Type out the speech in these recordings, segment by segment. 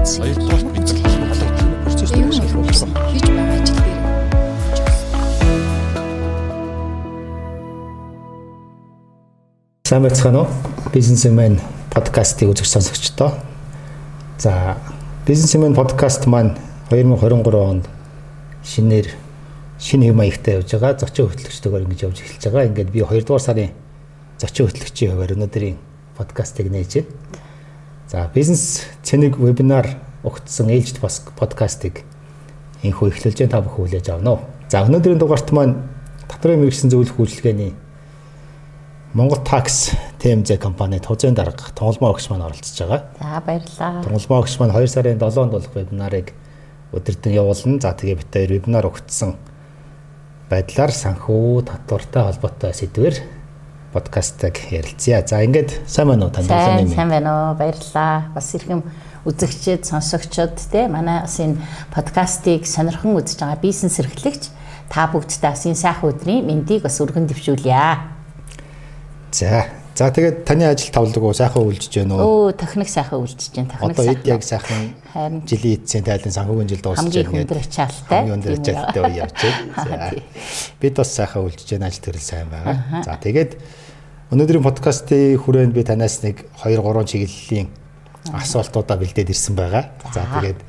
үлдсэн. Хоёрдугаар бид холбогдох процессыг шалгуулсан. Хийж байгаа ажил дээр Сайн байцгаана уу? Бизнесмен подкастыг үзэж сонсогчдоо. За, Бизнесмен подкаст маань 2023 онд шинээр шинэ хэм маягтай явж байгаа. Зочин хөтлөгчдөөр ингэж явж эхэлж байгаа. Ингээд би 2 дугаар сарын зочин хөтлөгчийн хуваар өнөөдрийн подкастыг нээж байна. За, бизнес цэник вебинар өгсөн ээлжид бас подкастыг энхүү эхлүүлж та бүхэн хүлээж авна уу. За, өнөөдрийн дугаарт маань татварын мэрэгсэн зөвлөх үйлчилгээний Монгол Tax TMZ компани тузын дарга тунгалмаа өгч маань оролцож байгаа. За баярлалаа. Тунгалмаа өгч маань 2 сарын 7-нд болох вебинарыг өдөртөн явуулна. За тэгээ бид хоёр вебинар өгцсөн байдлаар санхүү татвартай холбоотой сэдвэр подкастыг ярилцъя. За ингээд сайн байна уу танд сайн сайн байна уу баярлалаа. Бас ирхэм үзэгчид, сонсогчид те манай бас энэ подкастыг сонирхон үзэж байгаа бизнес эрхлэгч та бүгдтэй бас энэ сайхан өдрийн мэндийг бас өргөн дэвшүүлье. За. За тэгээд таны ажил тавлаг уу сайхан үйлчж байна уу? Өө техник сайхан үйлчж байна. Техник Одоо эд яг сайхан Харин. жилийн эдсийн тайлан санхүүгийн жил дуусч хамгийн хүндэр ачаалтай. Хамгийн өндөр ачаалтай үе явж байна. Бид бас сайхан үйлчж байна. Ажил төрөл сайн байгаа. За тэгээд өнөөдрийн подкастын хүрээнд би танаас нэг 2 3 чиглэлийн асуултуудаа бэлдээд ирсэн байгаа. За тэгээд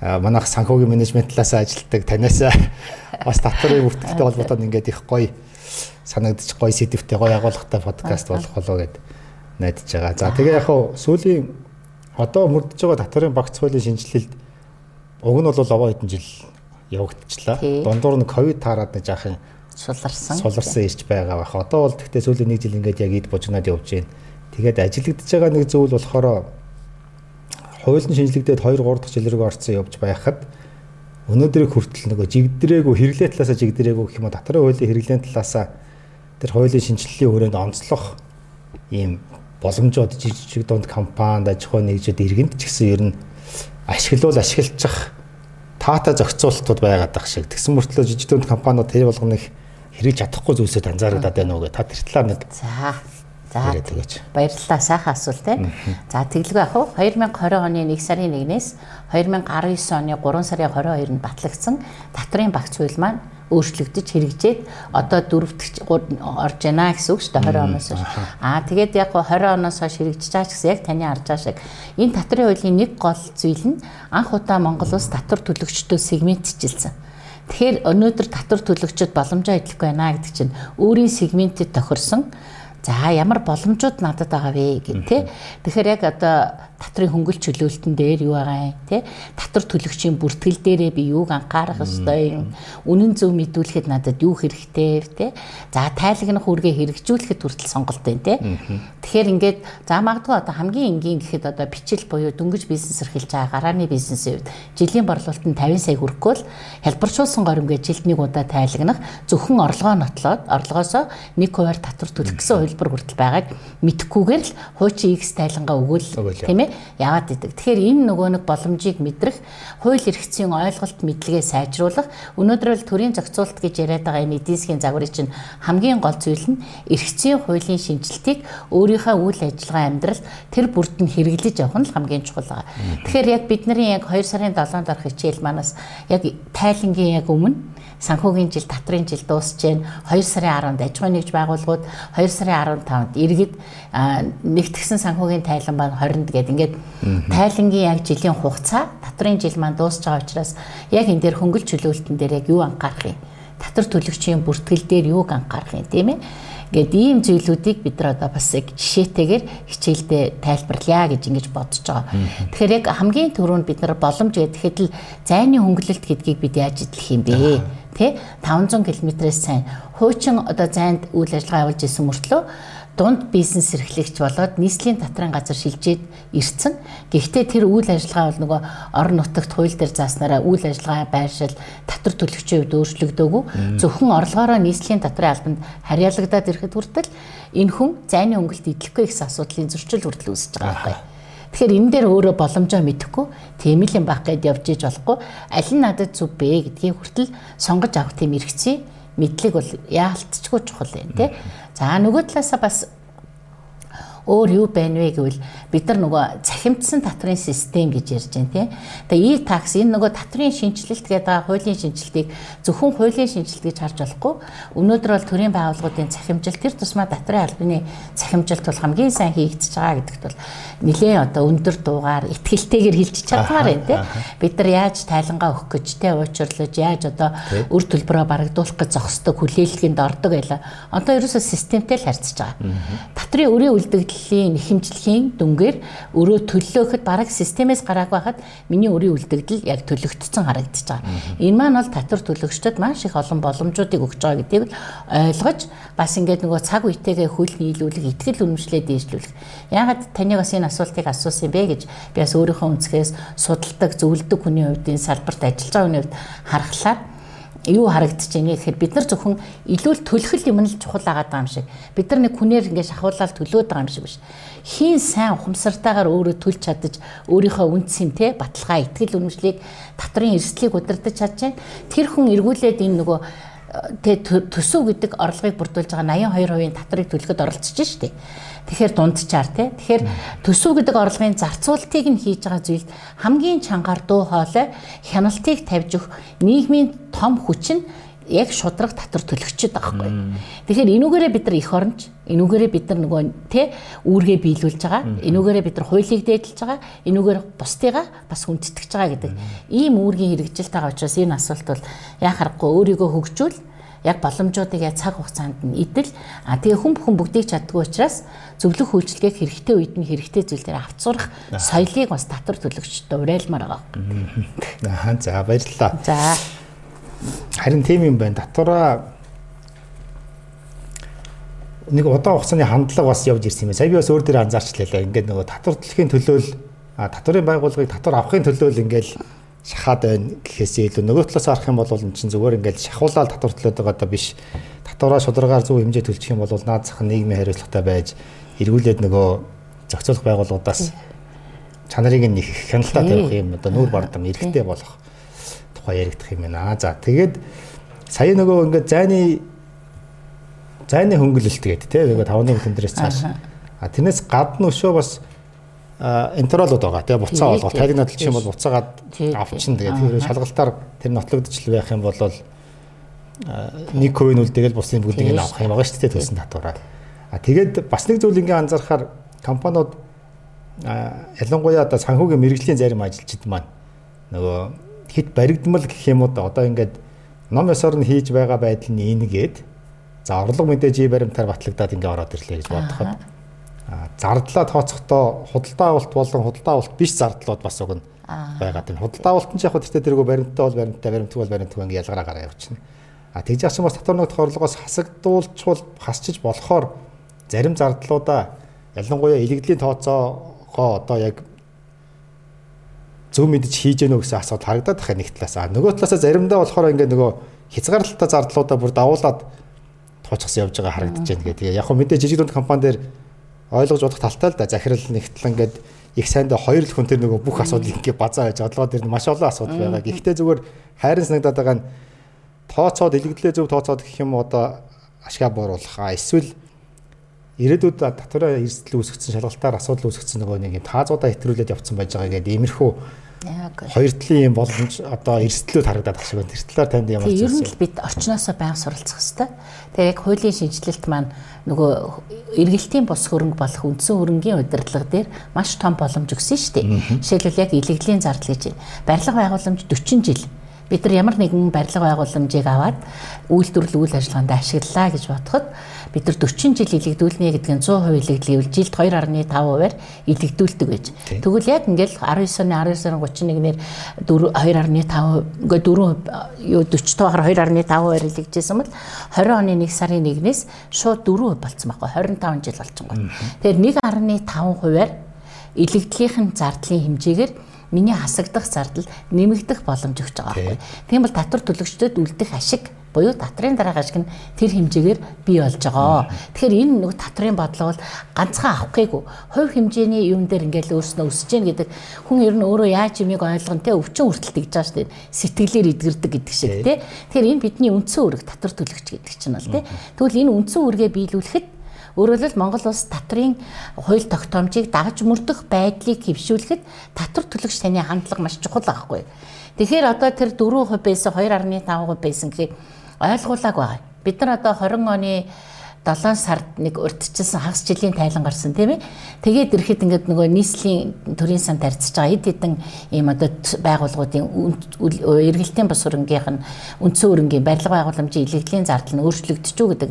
манайх санхүүгийн менежмент талаас ажилладаг танаас бас татварын бүртгэлтэй холбоотой ингээд их гоё санагдчих гоё сэдвтэй гоё агуулгатай подкаст болох болоо гэд найдаж байгаа. За тэгээ яг хуу сүүлийн одоо мөрдөж байгаа татварын багц хуулийн шинжилэлд уг нь бол овоо хэдэн жил явагдчихлаа. Дундуур нь ковид таарад нэг жаахан суларсан. суларсан ирж байгаа бах. Одоо бол тэгтээ сүүлийн нэг жил ингээд яг ид бужигнаад явж байна. Тэгээд ажиглагдж байгаа нэг зүйл болохоор хуулийн шинжилэгдээд 2 3 дахь жил рүү орсон явж байхад өнөөдрийг хүртэл нөгөө жигдрээгүй хэрэглээ талаасаа жигдрээгүй гэх юм уу татварын хуулийн хэрэглээний талаасаа тэр хуулийн шинжилгэлийн хүрээнд онцлох ийм боломжууд жижиг дунд компанид аж ахуй нэгжид иргэнд ч гэсэн ер нь ашиглуул ашиглах таата зохицуултууд байгаад байх шиг. Тэгсэн мөртлөө жижиг дунд компаниуд тэр болгоныг хэрэгж чадахгүй зүйлсөд анзаардаг байна уу гэ. Та тэр талаар нэг За. За. өгөөч. Баярлалаа сайхан асуулт тийм. За тэглгүй ах уу 2020 оны 1 сарын 1-ээс 2019 оны 3 сарын 22-нд батлагдсан татрын багц хууль маань өөрчлөгдөж хэрэгжээд одоо дөрөвдөж орж байна гэсэн үг шүү дээ 20 оноос хойш. Аа тэгээд яг гоо 20 оноос хойш хэрэгжиж байгаа ч гэсэн яг таны харж байгаа шиг энэ татрын хуулийн нэг гол зүйл нь анх удаа Монгол улс татвар төлөгчдөө сегментчилсэн. Тэгэхээр өнөөдөр татвар төлөгчд боломжоо идэлгүй байна гэдэг чинь өөрийн сегментэд тохирсон За ямар боломжууд надад байгаа вэ гэх тээ. Тэгэхээр яг одоо татрын хөнгөлт чөлөөлтөн дээр юу байгаа юм те? Татвар төлөгчийн бүртгэл дээрээ би юуг анхаарах ёстой юм? Үнэн зөв мэдүүлэхэд надад юу хэрэгтэй те? За тайлагнах үргээ хэрэгжүүлэхэд хүртэл сонголт байна те? Тэгэхээр ингээд за магадгүй одоо хамгийн энгийн гэхэд одоо бичил буюу дөнгөж бизнес эрхэлж байгаа гарааны бизнесийн хувьд жилийн борлуулалт нь 50 сая хүрэхгүй л хэлбэрчүүлсэн горимгээ жилд нэг удаа тайлагнах зөвхөн орлогоо нотлоод орлогоосоо нэг хувиар татвар төлөх гэсэн хувилбар хүртэл байгааг мэдхгүйгээр л хуучин X тайлангаа өгөөл тийм ээ яваад идэг. Тэгэхээр энэ нөгөө нэг боломжийг мэдрэх хууль эрхцийн ойлголт мэдлэгээ сайжруулах өнөөдөр л төрийн зохицуулт гэж яриад байгаа энэ эдийн засгийн загварыг чинь хамгийн гол зүйл нь эрхцийн хуулийн шинжилтийг өөрийнхөө үйл ажиллагаа амьдрал тэр бүрд нь хэрэглэж явах нь л хамгийн чухал байгаа. Тэгэхээр яг бидний яг 2 сарын 7-нд орох хичээл манаас яг тайлангийн яг өмнө санхүүгийн жил татрын жил дуусж जैन 2 сарын 10-нд аж ахуйн нэгж байгууллагууд 2 сарын 15-нд иргэд нэгтгсэн санхүүгийн тайлан маань 20-нд гээд ингээд тайлангийн яг жилийн хугацаа татрын жил маань дуусж байгаа учраас яг энэ дээр хөнгөлт чөлөөлтөн дээр яг юу анхаарах юм? Татвар төлөгчийн бүртгэл дээр юуг анхаарах юм тийм ээ Гэт ийм зүйлүүдийг бид нар одоо бас яг жишээтэйгээр хичээлдээ тайлбарлая гэж ингэж бодож байгаа. Тэгэхээр яг хамгийн түрүүнд бид нар боломж гэхэд л зайны хөнгөлөлт гэдгийг бид яаж идэх юм бэ? Тэ 500 км-ээс сайн хуучин одоо зайд үйл ажиллагаа явуулж исэн мөртлөө дунд бизнес эрхлэгч болоод нийслэлийн татрын газар шилжээд ирсэн. Гэхдээ тэр үйл ажиллагаа бол нөгөө орон нутагт хууль дээр зааснараа үйл ажиллагаа байршил татвар төлөгчийн хувьд өөрчлөгдөөгүй. Зөвхөн орлогоороо нийслэлийн татрын албанд харьяалагдаад ирэхэд хүртэл энэ хүн зайны өнгөлт идэхгүй гэсэн асуудлын зөрчил хүртэл үүсэж байгаа байхгүй. Тэгэхээр энэ дээр өөрөө боломжоо мэдэхгүй тийм л юм байх гэд явж иж болохгүй аль нь надад зүв бэ гэдгийг хүртэл сонгож авах тийм эрхцээ мэдлэг бол яалтчгүй чухал юм тий. За нөгөө талаасаа бас өөр юу байна вэ гэвэл бид нар нөгөө цахимдсан татрын систем гэж ярьж байна тийм. Тэгээ e-tax энэ нөгөө татрын шинжилэлт гэдэг байгаа хуулийн шинжилтийг зөвхөн хуулийн шинжилт гэж харж болохгүй. Өнөөдөр бол төрийн байгууллагуудын цахимжилт тэр тусмаа татрын албаны цахимжилт бол хамгийн сайн хийгдэж байгаа гэдэгт бол нэлээд одоо өндөр дуугаар ихтгэлтэйгээр хэлж чадмаар байна тийм. Бид нар яаж тайлангаа өгөх гэж те уучлаж яаж одоо үр төлбөрөө барагдуулах гэж зогсдог хүлээлгэнд ордог байлаа. Одоо ерөөсөө системтэй л харьцаж байгаа. Татрын өрийн үлдэгдлийн нэхэмжлэхийн дүнгээр өрөө төлөөхөд бараг системээс гарааг байхад миний өрийн үлдэгдэл яг төлөгдсөн харагдаж байгаа. Энэ маань бол татвар төлөгчдод маш их олон боломжуудыг өгч байгаа гэдгийг ойлгож бас ингээд нөгөө цаг үетэйгээ хөл нийлүүлэх, ихтгэл үнэмшлээ дээшлүүлэх. Яагаад таны бас энэ асуултыг асуусан бэ гэж би бас өөрийнхөө өнцгөөс судалдаг, зөвлөдөг хүний хувьд энэ салбарт ажиллаж байгаа хүний хувьд харахлаар юу харагдаж байна гэхээр бид нар зөвхөн илүү л төлөхөл юм л чухал агаад байгаа юм шиг. Бид нар нэг хүнээр ингээд шахуулаад төлөөд байгаа юм шиг биш. Хийн сайн ухамсартайгаар өөрөө төлж чадаж өөрийнхөө үндсийн те баталгаа ихтгэл үнэмшлийг татрын эрсдлийг удирдах чадж байна. Тэр хүн эргүүлээд энэ нөгөө тэ төсөв гэдэг орлогыг бүрдүүлж байгаа 82% татрыг төлөхөд оролцож штеп. Тэгэхээр дундчаар тий. Тэгэхээр төсөв гэдэг орлогын зарцуултыг нь хийж байгаа зүйлд хамгийн чангаар дуу хоолой хяналтыг тавьж өгөх нийгмийн том хүч нь яг шудраг татвар төлөгчд байгаа байхгүй. Тэгэхээр энүүгээрээ бид нар их оронч, энүүгээрээ бид нар нөгөө тэ үүргээ биелүүлж байгаа. Энүүгээрээ бид нар хуулийг дээдлж байгаа. Энүүгээр бусдыгаа бас хүндэтгэж байгаа гэдэг ийм үүргийн хэрэгжилт байгаа учраас энэ асуулт бол яа харахгүй өөрийгөө хөгжүүл яг боломжуудыг цаг хугацаанд нь идэл а тэгээ хүн бүхэн бүгдийг чаддгүй учраас зөвлөх үйлчлэгийг хэрэгтэй үед нь хэрэгтэй зүйл дээр авцурах соёлыг бас татвар төлөгчдөө уриалмаар байгаа. Аа за баярлалаа. За. Харин тийм юм байна. Татвараа нэг удаан хугацааны хандлага бас явж ирсэн юм. Сая би бас өөр дээр анзаарчлаа. Ингээд нөгөө татвар төлөхийн төлөөл татварын байгууллагыг татвар авахын төлөөл ингээд шахаад байна гэхээсээ илүү нөгөө талаас харах юм бол эн чинь зүгээр ингээл шахуулаад татвар төлөөд байгаа даа биш. Татвараа шударгаар зөв хэмжээ төлчих юм бол наад зах нийгмийн хариуцлагатай байж эргүүлээд нөгөө зохицуулах байгууллагуудаас чанарыг нь их хяналтаа тавих юм. Одоо нүүр бардам эрэхтэй болох тухай яригдах юм байна. За тэгээд сая нөгөө ингээд зайны зайны хөнгөлөлт гэдэг тийм нөгөө тавны хүндэрээс цааш. А тэрнээс гадна өшөө бас интеролууд байгаа. Тэгээ буцаа болгоо. Тайлг надлч юм бол буцаагаад авчин тэгээ тэр шалгалтаар тэр нотлогдож байх юм бол нэг coin үлдээгэл бусын бүгдийг нь авах юм байгаа шүү дээ төлсөн татвараа. А тэгээд бас нэг зүйл ингээ анзаарахаар компаниуд ялангуяа одоо санхүүгийн мэрэгжлийн зарим ажилчид маань нөгөө хит баригдмал гэх юм уу одоо ингээд ном ёсоор нь хийж байгаа байдал нь энгээд за орлого мэдээж баримтаар батлагдаад ингээ ороод ирлээ гэж бодоход зардлаа тооцохдоо худалдаа авалт болон худалдаа авалт биш зардлууд бас уг нь байгаад байна. Худалдаа авалт нь яг хөө тэртээ тэргөө баримттай бол баримттай, баримтгүй бол баримтгүй ингээ ялгараа гараа явчихна. А тэгж яасан бас татвар ногдох орлогоос хасагдуулчвал хасчиж болохоор зарим зардлуудаа ялангуяа илэгдлийн тооцоогоо одоо яг зөв мэдж хийж гэнэ үү гэсэн асуулт харагдаад тахаа нэг талаас. А нөгөө талаас заримдаа болохоор ингээ нөгөө хязгаарлалтай зардлуудаа бүр давуулаад тооцохсон явж байгаа харагдаж байна гэдэг. Яг хөө мэдээ жижиг дунд компани дээр ойлгож бодох талтай л да. Захирал нэгтлэн ингээд их сайндаа хоёр л хүн тэр нөгөө бүх асуудлыг ингээд базаа байж одлогоо дээр маш олон асуудал байгаа. Гэхдээ зүгээр хайрын санагдаад байгаа нь тооцоод илэгдлээ зөв тооцоод гэх юм одоо ашгаа бууруулах. А эсвэл ирээдүйд татвараа эрсдэл үүсгэсэн шалгалтаар асуудал үүсгэсэн нөгөө нэг таазуудаа хэтрүүлээд явцсан байж байгаа гэдэг иймэрхүү хоёр талын юм боломж одоо эрсдлүүд харагдаад байгаа шиг байна. Тэр талаар танд ямар зүйл? Ер нь л бид орчноосоо баян суралцах хэрэгтэй. Тэгээ яг хуулийн шинжилэлт маань нөгөө эргэлтийн бус хөрөнгө болох үндсэн хөрөнгийн удирдлага дээр маш том боломж өгсөн шүү дээ. Жишээлбэл яг илэгдлийн зардал гэж барилга байгууламж 40 жил бид нар ямар нэгэн барилга байгууламжийг аваад үйлдвэрлэл үйл ажиллагаанд ашиглалаа гэж бодоход бид нар 40 жил илэгдүүлнэ гэдэг нь 100% илэгдлэвэл жилд 2.5%-аар илэгдүүлдэг байж. Тэгвэл яг ингээл 19 оны 19 сарын 31-ээр 2.5 ингээ 4 юу 40 тоогоор 2.5%-аар илэгжсэн бол 20 оны 1 сарын 1-ээс шууд 4% болцсон байхгүй 25 жил болчихсон гоо. Тэгэхээр 1.5%-аар илэгдлийнхэн зардлын хэмжээгээр миний хасагдах зардал нэмэгдэх боломж өгч байгаа байхгүй. Тийм бол татвар төлөгчдөд үлдэх ашиг буюу татрын дараах ашиг нь тэр хэмжээгээр бий болж байгаа. Тэгэхээр энэ нэг татрын бодлого бол ганцхан авах гээгүй. Хувь хэмжээний юм дээр ингээл өөрснөө өсөж гэн гэдэг хүн ер нь өөрөө яаж юмыг ойлгоно те өвчин хүртэл тэгж байгаа шүү дээ. Сэтгэлээр эдгэрдэг гэдэг шиг те. Тэгэхээр энэ бидний үндсэн үүрэг татвар төлөгч гэдэг чинь бол те. Тэгвэл энэ үндсэн үүргээ биелүүлэхэд Өөрөөр хэлбэл Монгол улс татрын хууль тогтоомжийг дагаж мөрдөх байдлыг хэвшүүлэхэд татвар төлөгч таны хандлага маш чухал аахгүй. Тэгэхээр одоо тэр 4% байсан 2.5% байсан гэхийг ойлгуулаг байгаа. Бид нар одоо 20 оны 7 сард нэг урдчилсан хагас жилийн тайлан гарсан тийм ээ. Тэгээд ирэхэд ингээд нөгөө нийслэлийн төрийн сан тарьцж байгаа хэд хэдэн ийм одоо байгууллагуудын эргэлтийн бас хөрөнгийнх нь үндсэн хөрөнгийн барилга байгууламжийн илэгдлийн зардал нь өөрчлөгдөж үү гэдэг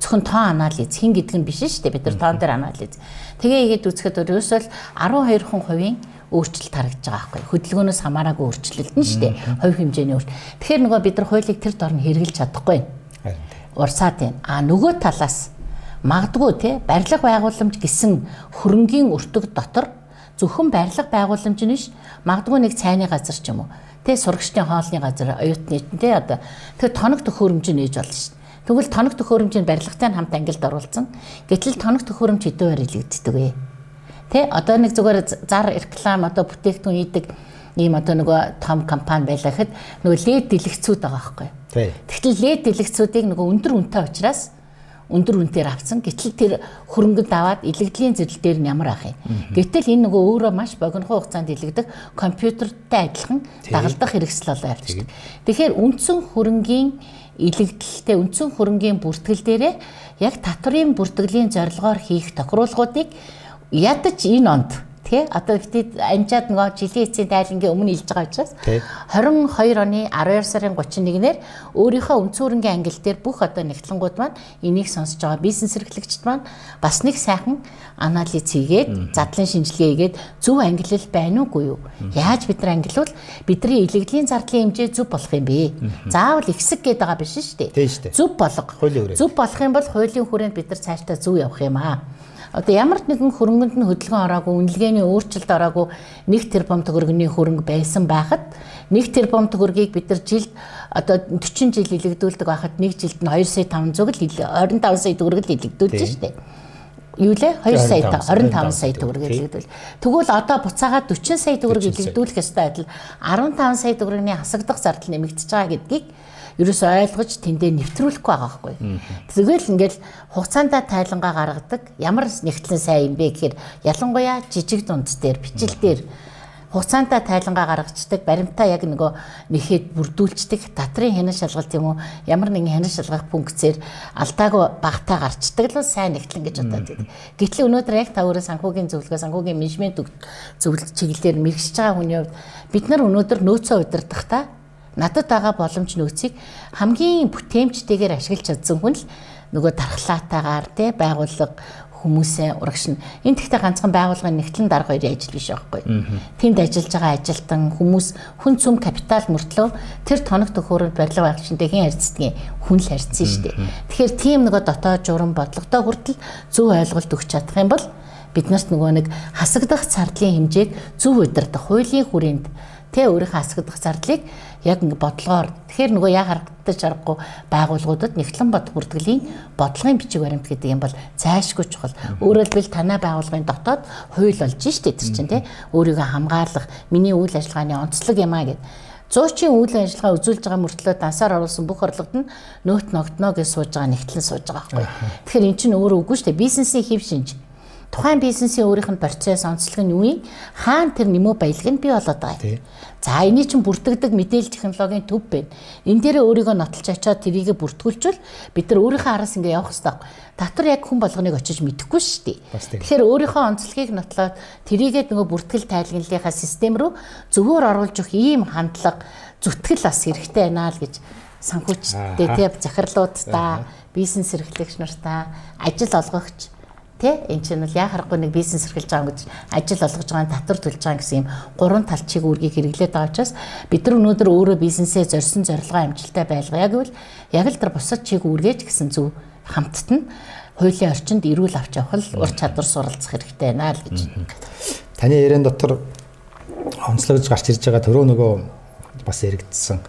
зөвхөн тоо анализ хин гэдэг нь биш шүү дээ. Бид нар тоон дээр анализ. Тэгээ игээд үзэхэд ерөөсөө 12 хувийн өөрчлөлт харагдаж байгаа байхгүй. Хөдөлгөөнөөс хамаараагүй өөрчлөлт нь шүү дээ. Хувь хэмжээний өөрчлөлт. Тэгэхээр нөгөө бид нар хуулийг тэр дор нь хэрэгжилж чадахгүй. Харин урсаад байна. А нөгөө талаас магадгүй те барилга байгууламж гэсэн хөрөнгийн өртөг дотор зөвхөн барилга байгууламж нь биш магадгүй нэг цайны газар ч юм уу те сурагчдын хоолны газар оюутны те одоо тэр тоног төхөөрөмж нээж болно шүү дээ. Тэгвэл тоног төхөөрөмжийн барилгатай хамт ангилд оруулсан. Гэтэл тоног төхөөрөмж хэдэн байр илэгддэг вэ? Тэ одоо нэг зүгээр зар реклам одоо бүтээгдэхүүн хийдэг ийм одоо нөгөө том компани байлаа гэхэд нөгөө лед дэлгэцүүд байгаа байхгүй. Тэгтэл лед дэлгэцүүдийг нөгөө өндөр үнэтэй учраас өндөр үнээр авсан. Гэтэл тэр хөрөнгөд аваад илэгдлийн зэрэл дээр нь ямар ах юм. Гэтэл энэ нөгөө өөрөө маш богинохон хугацаанд илэгдэх компьютертэй адилхан дагалдах хэрэгсэл болоо явчихдаг. Тэгэхээр үндсэн хөрөнгийн илэгдэлтэй үндсэн хөрөнгийн бүртгэл дээрээ яг татврын бүртгэлийн зорилгоор хийх тохируулгуудыг ядаж энэ онд Тэ одоо битээ амжаад нөгөө жилийн эцсийн тайлангийн өмнө илж байгаа учраас 22 оны 12 сарын 31-ээр өөрийнхөө өнцөөрөнгийн ангил дээр бүх одоо нэгтлэнгууд маань энийг сонсож байгаа. Бизнес эрхлэгчд маань бас нэг сайхан анализ хийгээд задлан шинжилгээ хийгээд зөв ангилал байна уугүй юу? Яаж бид нар ангилвал бидний илэгдлийн зардлын хэмжээ зөв болох юм бэ? Заавал ихсэг гээд байгаа биш шүү дээ. Зөв болго. Зөв болох юм бол хуулийн хүрээнд бид нар цаашдаа зөв явах юм аа одоо ямар нэгэн хөрөнгөнд нь хөдөлгөөн ороогүй, үнэлгээний өөрчлөлт ороогүй нэг тэрбум төгрөгийн хөрөнгө байсан байхад нэг тэрбум төгрөгийг бид нар жилд одоо 40 жил илэгдүүлдэг байхад нэг жилд нь 2 сая 500 л 25 сая төгрөг л илэгдүүлж штэ. Юу лээ? 2 сая 25 сая төгрөг илэгдвэл тэгвэл одоо буцаагаад 40 сая төгрөг илэгдүүлэх ёстой адил 15 сая төгрөгийн хасагдах зардал нэмэгдэж байгаа гэдгийг ерөөс ойлгож тэндээ нэвтрүүлэхгүй байгаа байхгүй. Тэгэл ингээл хугацаандаа тайлангаа гаргадаг ямар нэгтлэн сайн юм бэ гэхээр ялангуяа жижиг дунд дээр бичил дээр хугацаантаа тайлангаа гаргацдаг баримтаа яг нөгөө нэхэд бүрдүүлцдэг татрын хянан шалгалт юм уу ямар нэгэн хянан шалгах функцээр алдаагүй багтаа гарчдаг л сайн нэгтлэн гэж бодоод байдаг. Гэтэл өнөөдөр яг та өөрөө санхүүгийн зөвлөгөө санхүүгийн менежмент зөвлөлт чиглэлээр мэрэгчж байгаа хүний хувьд бид нар өнөөдөр нөөцөө удирдахдаа надад байгаа боломж нөөцийг хамгийн бүтээмжтэйгээр ашиглаж чадсан хүн л нөгөө дархлаатаагаар те байгууллага хүмүүсээ урагшна. Энэ тэгтээ ганцхан байгууллагын нэгтлэн дарга хоёрын ажил биш байхгүй. Тэнд ажиллаж байгаа ажилтан хүмүүс хүн цөм капитал мөртлөө тэр тоног төхөөрөнд барилга байгууллагчтай хэн харьцдгийг хүн л харьцсан шүү дээ. Тэгэхээр тийм нөгөө дотоод журам бодлоготой хүртэл зөв ойлголт өгч чадах юм бол бид нарт нөгөө нэг хасагдах зардлын хэмжээг зөв удирдах хуулийн хүрээнд тэ өөрийнхөө хасагдах зардлыг яг ингэ бодлогоор тэгэхээр нөгөө яг харагдаж аргагүй байгууллагуудад нэгтлэн бод бүртгэлийн бодлогын бичиг баримт гэдэг юм бол зайлшгүй чухал. Өөрөөр хэлбэл танай байгууллагын дотоод хууль болж штэ тэр чинь тий өөрийгөө хамгаалах миний үйл ажиллагааны онцлог юм а гэд Зуучийн үйл ажиллагаа үзүүлж байгаа мөртлөө дансаар оруулсан бүх орлогод нь нөт ногдно гэж сууж байгаа нэгтлэн сууж байгаа байхгүй. Тэгэхээр эн чинь өөрөө үгүй дээ. Бизнесийн хэв шинж тухайн бизнесийн өөрийнх нь процесс онцлог нь юу юм? Хаана тэр нэмүү баялаг нь бий болоод байгаа юм. За энийг чинь бүртгэдэг мэдээлэл технологийн төв байна. Энэ дээрээ өөрийгөө нотолж ачаад тэрийг бүртгүүлчихвэл бид нар өөрийнхөө араас ингээ явах хэрэгтэй. Татвар яг хүн болгоныг очиж мэдэхгүй шүү дээ. Тэгэхээр өөрийнхөө онцлогийг нотлоод тэрийгээ нөгөө бүртгэл тайлгналынхаа систем рүү зөвөр оруулж өгөх ийм хандлага зүтгэл бас хэрэгтэй байна л гэж санхүүчтэй тийм захирлуудаа бизнес эрхлэгч нартаа ажил олгогч Тэ? Эн чинь бол яа харахгүй нэг бизнес эрхэлж байгаа гэж ажил олгож байгаа татвар төлж байгаа гэсэн юм. Гурван талчиг үргийг хэрэглээд байгаа учраас бид нар өнөөдөр өөрөө бизнесээ зорьсон зорилгоо амжилттай байлгая гэвэл яг л тэр бусад чиг үргэж гэсэн зөв хамтд нь хуулийн орчинд эрүүл авч явах л ур чадвар суралцах хэрэгтэй байна л гэж. Таны яриан дотор онцлогдож гарч ирж байгаа төрөө нөгөө бас яригдсан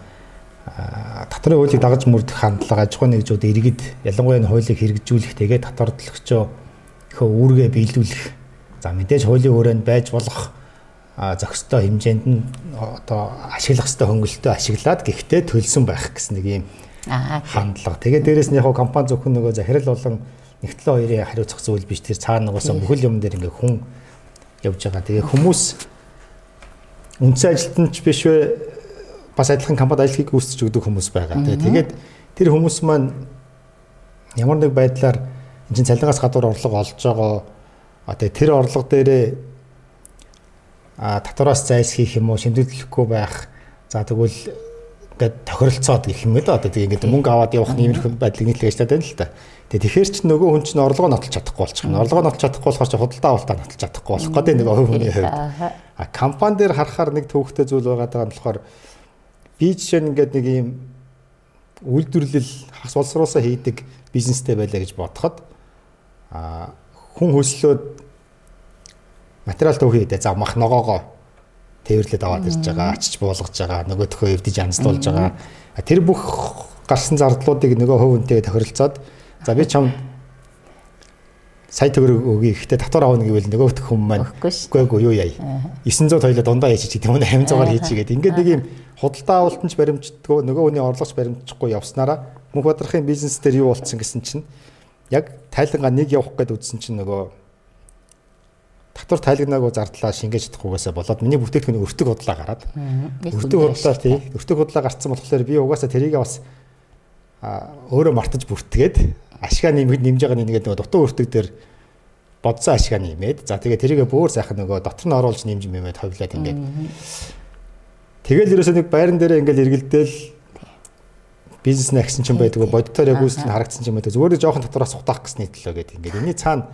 татварын хуулийг дагаж мөрдөх хандлага аж ахуйн нэгжүүд иргэд ялангуяа хуулийг хэрэгжүүлэх тэгээд татвар төлөгчөө хөө үүргээ биелүүлэх за мэдээж хуулийн хүрээнд байж болох зохистой хэмжээнд нь одоо ашиглах хэвээр хөнгөлөлтөө ашиглаад гэхдээ төлсөн байх гэсэн нэг юм хандлага. Тэгээд дээрэс нь яг компани зөвхөн нөгөө захирал болон нэгтлэн хоёрын хариуцах зүйл биш тэр цаана нугасаа бүхэл юм дээр ингээ хүн явж байгаа. Тэгээ хүмүүс үндсэн ажилтнч биш вэ? Бас адилхан компанид ажил хийх үүсэж өгдөг хүмүүс байгаа. Тэгээ тэгээд тэр хүмүүс маань ямар нэг байдлаар энэ чинь цалингаас гадуур орлого олж байгаа. А тэгээ тэр орлого дээрээ а татвараас зайс хийх юм уу, шимтгэлэхгүй байх. За тэгвэл ингээд тохиролцоод гэх юм л одоо тэгээ ингээд мөнгө аваад явах нэмэрх байдлыг нийтлэж ажиллаад байна л та. Тэгээ тэгэхээр ч нөгөө хүн чинь орлогоо нотолж чадахгүй болчих юм. Орлогоо нотолж чадахгүй болохоор чи худалдаа авалтаа нотолж чадахгүй болох гэдэг нэг хувь хүний хувьд. А компани дээр харахаар нэг төвөгтэй зүйл байгаа даа болохоор би жишээ нь ингээд нэг юм үйлдвэрлэл хас улсруулсаа хийдэг бизнестэй байлаа гэж бодоход а хүн хөслөөд материал төвхий дэ за мах ногоогоо тээвэрлээд аваад ирж байгаа, ачиж буулгаж байгаа, нөгөөдхөө эвдэж амсдуулж байгаа. Тэр бүх гарсан зардлуудыг нөгөө хувь хүнтэй тохиролцоод за би чам сая төгрөг өгье. Гэхдээ татвар авах гэвэл нөгөөх хүмүүс маань үгүй эгүй юу яа. 900 тойлоо дундаа хийж гэдэг юм уу 800-аар хийчихгээд ингээд нэг юм худалдаа авалтанч баримтдаггүй нөгөө хүний орлогоч баримтчихгүй явснараа мөнх бодрохын бизнес дээр юу болцсон гэсэн чинь яг тайлангаа нэг явах гээд үзсэн чинь нөгөө татвар тайлагнаагүй зардлаа шингээж чадахгүйгээсээ болоод миний бүтээгдэхүүний өртөг худлаа гараад. Өртөг худлаа тий. Өртөг худлаа гарцсан болохоор би угаасаа тэрийг бас өөрөө мартаж бүртгээд ашгаа нэмэд нэмж байгаа нэгээд нөгөө дутуу өртөг дээр бодсон ашгаа нэмээд за тэгээ тэрийгэ бүр сайхан нөгөө дотор нь оруулж нэмж мэмэд ховлаад ингээд. Тэгэл ерөөсөө нэг байран дээр ингээд эргэлдээл бизнес нь агсан ч юм байдаг боддоор яг үүсэл нь харагдсан ч юм байдаг зүгээр жоохон татвараас сутаах гэсэн нийтлээ гэдэг ингээд энэний цаана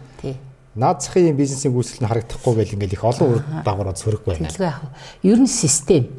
наад захын бизнесийн гүйцэл нь харагдахгүй байл ингээл их олон дагаврууд сөрөг байна. Тэгэлгүй яг. Ер нь систем.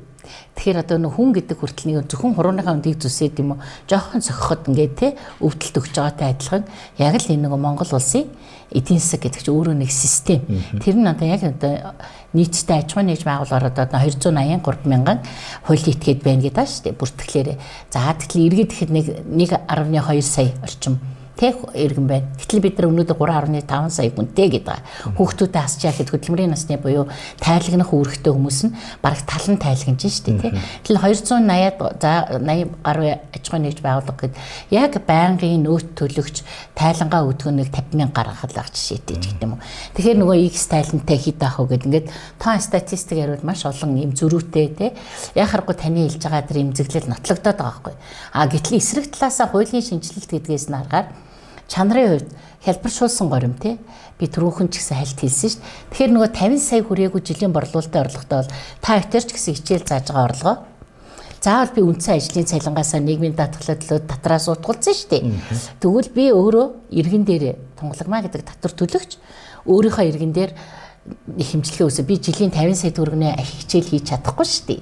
Тэгэхээр одоо нөх хүн гэдэг хүртэл нэг зөвхөн хурууныхаа үндийг зүсээд юм уу жоохон сохиход ингээд те өвдөлт өгч байгаатай адилхан яг л энэ нэг Монгол улсын эдийн засаг гэдэг чинь өөрөө нэг систем. Тэр нь одоо яг одоо нийтдээ аж ахуйн нэгж байгууллагаар одоо 283 мянган хууль этгээд байна гэдэг ба шүү дээ. Бүртгэлээр. За тэгэхээр иргэд ихэд нэг 1.2 сая орчим тэг иргэн байна. Гэтэл бид нар өнөөдөр 3.5 сая хүнтэй гэдэг байгаа. Хүүхдүүдэд асч яхад хөдөлмөрийн насны буюу тайлагнах үүрэгтэй хүмүүс нь бараг талан тайлагнаж шүү дээ тий. Тэгэл 280-аад за 80 гаруй аж ахуйн нэгж байгууллага гэд яг байнгын нөөт төлөгч тайлангаа өдгөнөг 50 мянга гаргахад ах жишээтэй ч гэдэг юм уу. Тэгэхээр нөгөө X тайлантай хэд авах вэ гэд ингээд тоон статистик ярил маш олон юм зөрүүтэй тий. Яг харахгүй таны хэлж байгаа тэр имзэглэл нотлогдоод байгаа байхгүй. А гэтэл эсрэг талаасаа хуулийн шинжилэлт гэдгээс нь харахаар чанарын хувьд хялбаршуулсан горим тий би түрүүхэн ч гэсэн хальт хэлсэн шүү дээ. Тэгэхээр нөгөө 50 сая хүрээгүй жилийн борлуулалтын орлоготой бол та өвтөрч гэсэн хичээл зааж байгаа орлогоо заавал би үндсэн ажлын цалингаасаа нийгмийн даатгалаа төлөө татраас утгуулсан шүү дээ. Тэгвэл би өөрөө иргэн дээр тунгалагмаа гэдэг татвар төлөгч өөрийнхөө иргэн дээр их хэмжлэгээ өсөө би жилийн 50 сая төгрөгний хичээл хийж чадахгүй шүү дээ.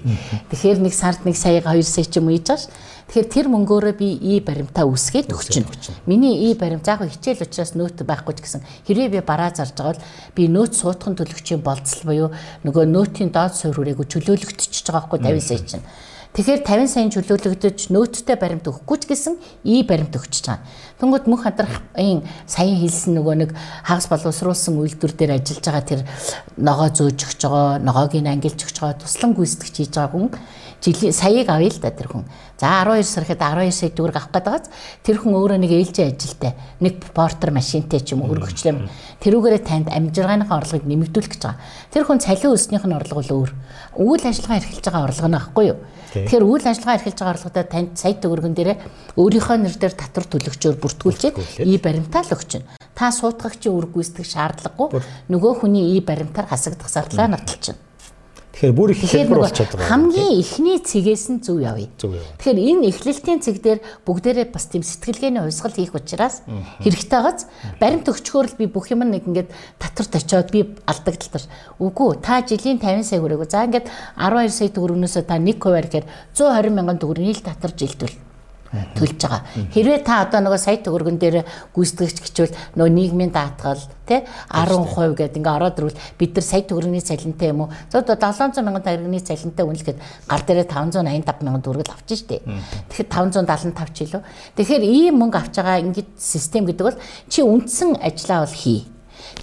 Тэгэхээр нэг сард нэг сая 2 сая ч юм уу хийж байгаа ш. Тэгэхээр тэр мөнгөөрөө би и баримтаа үсгээд өгчин. Миний и баримт заах хичээл учраас нөөт байхгүй ч гэсэн хэрвээ би бараа зарж байгаа бол би нөөт суутхан төлөгчийн болцол буюу нөгөө нөөтийн доод суурь хүрээгүй чөлөөлөгдчихөж байгаа байхгүй 50 сая чинь. Тэгэхээр 50 сая чөлөөлөгдөж нөөттэй баримт өгөхгүй ч гэсэн и баримт өгч байгаа. Тэнгүүд мөнх хадрахын саяын хэлсэн нөгөө нэг хагас боловсруулсан үйлдвэр дээр ажиллаж байгаа тэр ногоо зөөж өгч байгаа, ногоог нь ангилж өгч байгаа, туслан гүйцэтгэж хийж байгаа хүн жилийн саяыг авъя л да тэр хүн. За 12 сар ихэд 12 сая төгрөг авах гээд байгааз тэр хүн өөрөө нэг ээлжийн ажилтай нэг портер машинтай ч юм уу хөргөчлөм тэрүүгээрээ танд амжиргааныхаа орлогыг нэмэгдүүлэх гэж байгаа. Тэр хүн цалин өснийх нь орлого бол өөр. Үйл ажиллагаа эрхэлж байгаа орлого нь ахгүй юу? Тэгэхээр үйл ажиллагаа эрхэлж байгаа орлогодоо танд сая төгрөгөн дээрээ өөрийнхөө нэр дээр татвар төлөгчөөр бүртгүүлчихэд и баримтаа л өгч. Та суутгагчийн үр гүйцэтгэх шаардлагагүй нөгөө хүний и баримтаар хасагдах зардлаа нотолж чинь. Тэгэхээр бүр их хэлбэр болчиход байгаа. Хамгийн эхний цэгээс нь зөв явъя. Тэгэхээр энэ эхлэлтийн цэг дээр бүгдээрээ бас тийм сэтгэлгээний хувьсгал хийх учраас хэрэгтэй байгааз баримт өгчхөөр л би бүх юм нэг ингээд татварт очиод би алдагдaltaр. Үгүй та жилийн 50 сая хүрээгүй. За ингээд 12 сая төгрөгнөөсөө та 1 хувиар гэхээр 120 мянган төгрөгийг л татвар жилдвэл төлж байгаа. Хэрвээ та одоо нөгөө сая төгрөгөн дээр гүйцэтгэгч гिचвэл нөгөө нийгмийн даатгал тий 10% гэдэг ингээ ороод ирвэл бид нар сая төгрөгийн цалинтай юм уу? За одоо 700 мянган төгрөгийн цалинтай үнэлэхэд гар дээрээ 585 мянган төгрөг л авчих штеп. Тэгэхээр 575 ч илүү. Тэгэхээр ийм мөнгө авч байгаа ингээд систем гэдэг бол чи үндсэн ажиллаа бол хий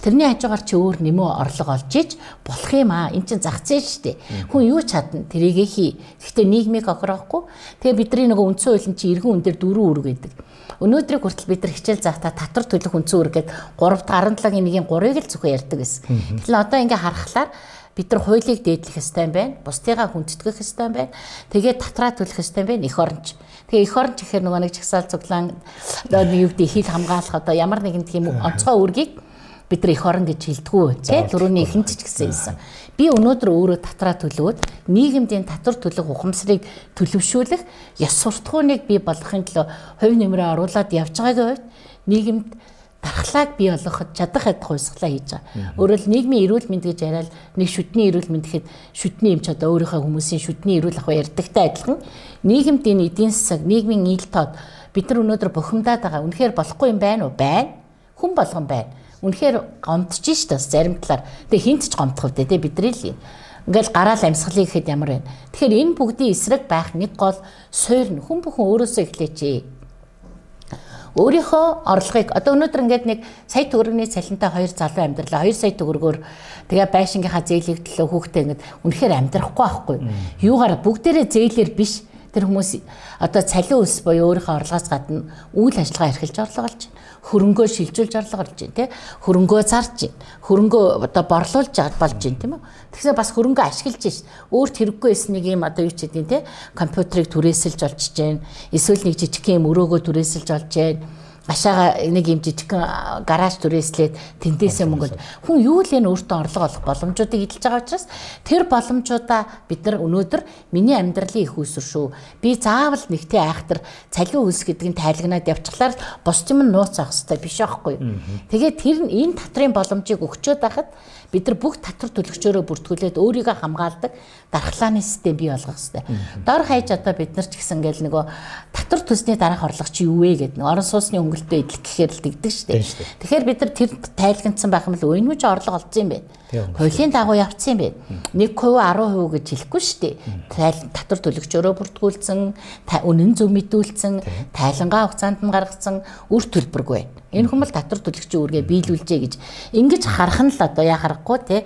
Тэрний хажуугаар чи өөр нэмөө орлого олж иж болох юм аа. Эн чин зах зээл шүү дээ. Хүн юу чадна тэрийгэ хий. Гэхдээ нийгмийг охирохгүй. Тэгээ бидний нөгөө үндсэн хуулийн чи эргэн үн дээр дөрөв үүрэг гэдэг. Өнөөдрийг хүртэл бид нар хичээл заахта татвар төлөх үндсэн үүрэг гээд 3 17-гийн нэгийн 3-ыг л зөвхөн ярьдаг гэсэн. Тэгэхээр одоо ингээ харахаар бид нар хуулийг дээдлэх ёстой юм байна. Бусдыгаа хүндэтгэх ёстой юм байна. Тэгээд татраа төлөх ёстой юм байна. Эх оронч. Тэгээ эх оронч гэхээр нөгөө нэг жагсаал цуглаан одоо юу гэдэг хил хамгаалах одоо ямар нэгэн тийм онцгой үүргийг бид нар эх орон гэж хэлдэггүй тий түрүүний ихэнд ч гэсэн хэлсэн. Би өнөөдөр өөрөө татраа төлөөд нийгэмдийн татвар төлөх ухамсарыг төлөвшүүлэх ёс суртахууныг бий болгохын төлөө хувь нэмрээ оруулаад явж байгаагийн хувьд нийгэмд дархлааг бий болгоход чадах ядах хувьсгалаа хийж байгаа. Өөрөөр нийгмийн эрүүл мэнд гэж яриад нэг шүдний эрүүл мэнд гэхэд шүдний эмч одоо өөрийнхөө хүмүүсийн шүдний эрүүл ах ярьдагтай адилхан нийгэмдийн эдийн засаг, нийгмийн ил тод бид нар өнөөдөр бухимдаад байгаа. Үнэхээр болохгүй юм байна уу? Байна. Хүн болгон байна үнэхээр гомдож штэ зарим талаар. Тэгээ хинт ч гомдох үедээ тий бидний л юм. Ингээл гараал амьсгалыг гэхэд ямар вэ? Тэгэхээр энэ бүгдийн эсрэг байх нэг гол суур нь хүн бүхэн өөрөөсөө эхлэеч. Өөрийнхөө орлогыг одоо өнөөдөр ингээд нэг сая төгрөгийн цалинтай хоёр залуу амьдралаа 2 сая төгрөгөөр тэгээ байшингийнхаа зээлийг төлөө хүүхдээ ингээд үнэхээр амьдрахгүй байхгүй. Юугаар бүгдээрээ зээлэр биш тэр хүмүүс одоо цалин өс буюу өөрийнхөө орлогоос гадна үйл ажиллагаа эрхэлж орлого олж байна. Хөрөнгөө шилжүүлж орлого олж байна тий. Хөрөнгөө зарж байна. Хөрөнгөө одоо борлуулж болж байна тийм үү? Тэгэхээр бас хөрөнгөө ашиглаж шин өөрт хэрэггүй байсан нэг юм одоо юу ч гэдэг тий. Компьютерыг түрээсэлж олж байна эсвэл нэг жижиг юм өрөөгөө түрээсэлж олж байна Ашаага нэг юм жижигхэн гараж түрээслээд тэндээсээ мөнгөд хүн юу л энэ өөртөө орлого олох боломжуудыг эдэлж байгаа учраас тэр боломжуудаа бид нар өнөөдөр миний амьдралын их усүр шүү. Би заавал нэгтэй айхтар цалин үлс гэдэг нь тайлагнаад явчихлаар бос юм нууц авах хэрэгтэй биш аахгүй. Тэгээд тэр энэ татрын боломжийг өгчөөд байхад бид нар бүх татвар төлөгчөөрөө бүртгүүлээд өөрийгөө хамгаалдаг дархлааны систем бий болгох хэрэгтэй. Дор хаяж одоо бид нар ч гэсэн ингээл нөгөө татвар төсний дараах орлого чи юу вэ гэдэг нэг орон сууцны өнгөлтөө идэх гэхээр л дэгдэг шүү дээ. Тэгэхээр бид нар тэр тайлгнацсан байх юм бол уйнмж орлого олцсон юм байна. Хуулийн дагуу явцсан юм байна. 1% 10% гэж хэлэхгүй шүү дээ. Татвар төлөгчөөрөө бүртгүүлсэн, үнэн зөв мэдүүлсэн, тайлангаа хугацаанд нь гаргацсан үр төлбөргүй байна. Энэ хүмүүс татвар төлөгчийн үүргээ биелүүлжээ гэж. Ингэж харах нь л одоо яа харахгүй те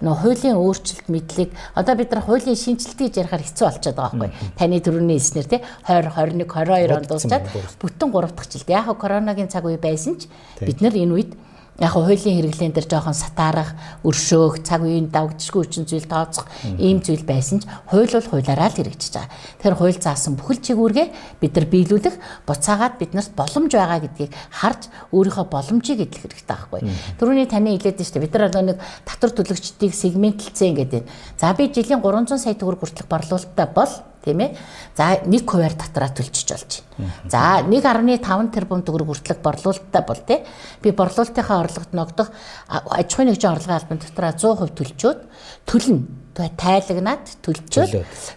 нөө хуулийн өөрчлөлт мэдлэг одоо бид нар хуулийн шинжилтийг ярихаар хэцүү болчиход байгаа байхгүй. Таны төрөний хэлснээр те 20 21 22 онд дуусчаад бүтэн 3 дахь жилд яг коронагийн цаг үе байсан ч бид нар энэ үед яг хуулийн хэрэглэн дээр жоохон сатаарах, өршөөх, цаг үеийн давагдчихгүй хүчин зүйл тооцох ийм зүйл байсан ч хууль бол хуулаараа л хэрэгжиж байгаа. Тэгэхээр хууль заасан бүхэл чигүүргээ бид нар биелүүлэх, буцаагаад биднэрт боломж байгаа гэдгийг харж өөрийнхөө боломжийг эдлэх хэрэгтэй байхгүй. Төрөний таны хэлээд дээ. Бид нар нэг татвар төлөгчдийг сегментлцээ ингээд байна. За би жилийн 300 сая төгрөг хүртэлх борлуулалттай бол тийм ээ. За 1 хувиар татраа төлчих болж байна. За 1.5 тэрбум төгрөг хүртэлх борлуулалттай бол тий. Би борлуулалтынхаа орлогод ногдох аж ахуйн нэгжийн орлогын албан дотроо 100% төлчөөд төлнө тайлагнаад төлчөөд